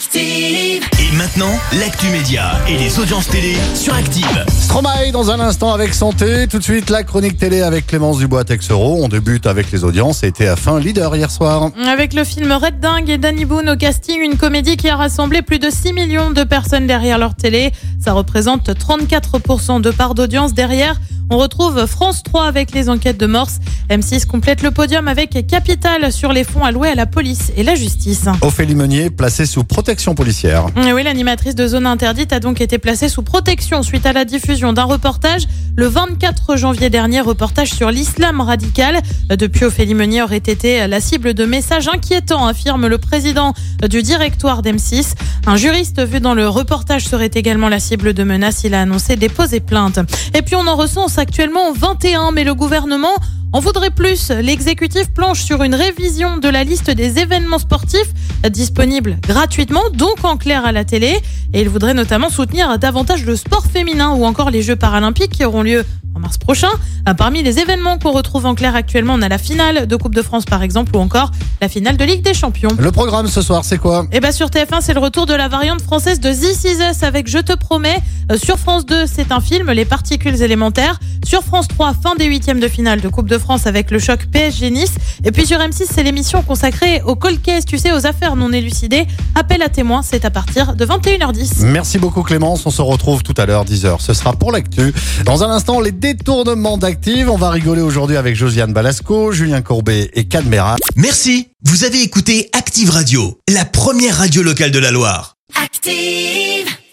Active. Et maintenant, l'actu média et les audiences télé sur Active. Stromae dans un instant avec Santé. Tout de suite, la chronique télé avec Clémence Dubois-Texero. On débute avec les audiences et TF1 leader hier soir. Avec le film Red Dingue et Danny Boone au casting, une comédie qui a rassemblé plus de 6 millions de personnes derrière leur télé. Ça représente 34% de part d'audience derrière. On retrouve France 3 avec les enquêtes de Morse. M6 complète le podium avec Capital sur les fonds alloués à la police et la justice. Ophélie Meunier placée sous protection policière. Et oui, l'animatrice de Zone Interdite a donc été placée sous protection suite à la diffusion d'un reportage le 24 janvier dernier, reportage sur l'islam radical. Depuis, Ophélie Meunier aurait été la cible de messages inquiétants, affirme le président du directoire d'M6. Un juriste vu dans le reportage serait également la cible de menaces. Il a annoncé déposer plainte. Et puis, on en recense actuellement 21, mais le gouvernement en voudrait plus. L'exécutif planche sur une révision de la liste des événements sportifs disponibles gratuitement, donc en clair à la télé. Et il voudrait notamment soutenir davantage le sport féminin ou encore les Jeux paralympiques qui auront lieu en mars prochain. Parmi les événements qu'on retrouve en clair actuellement, on a la finale de Coupe de France par exemple ou encore la finale de Ligue des Champions. Le programme ce soir, c'est quoi? Eh bien sur TF1, c'est le retour de la variante française de This Is Us avec Je te promets. Euh, sur France 2, c'est un film, Les particules élémentaires. Sur France 3, fin des huitièmes de finale de Coupe de France avec le choc PSG Nice. Et puis sur M6, c'est l'émission consacrée aux cold case, tu sais, aux affaires non élucidées. Appel à témoins, c'est à partir de 21h10. Merci beaucoup Clémence, on se retrouve tout à l'heure 10h. Ce sera pour l'actu. Dans un instant, les détournements d'Active. On va rigoler aujourd'hui avec Josiane Balasco, Julien Courbet et Cadmera. Merci, vous avez écouté Active Radio, la première radio locale de la Loire. Active.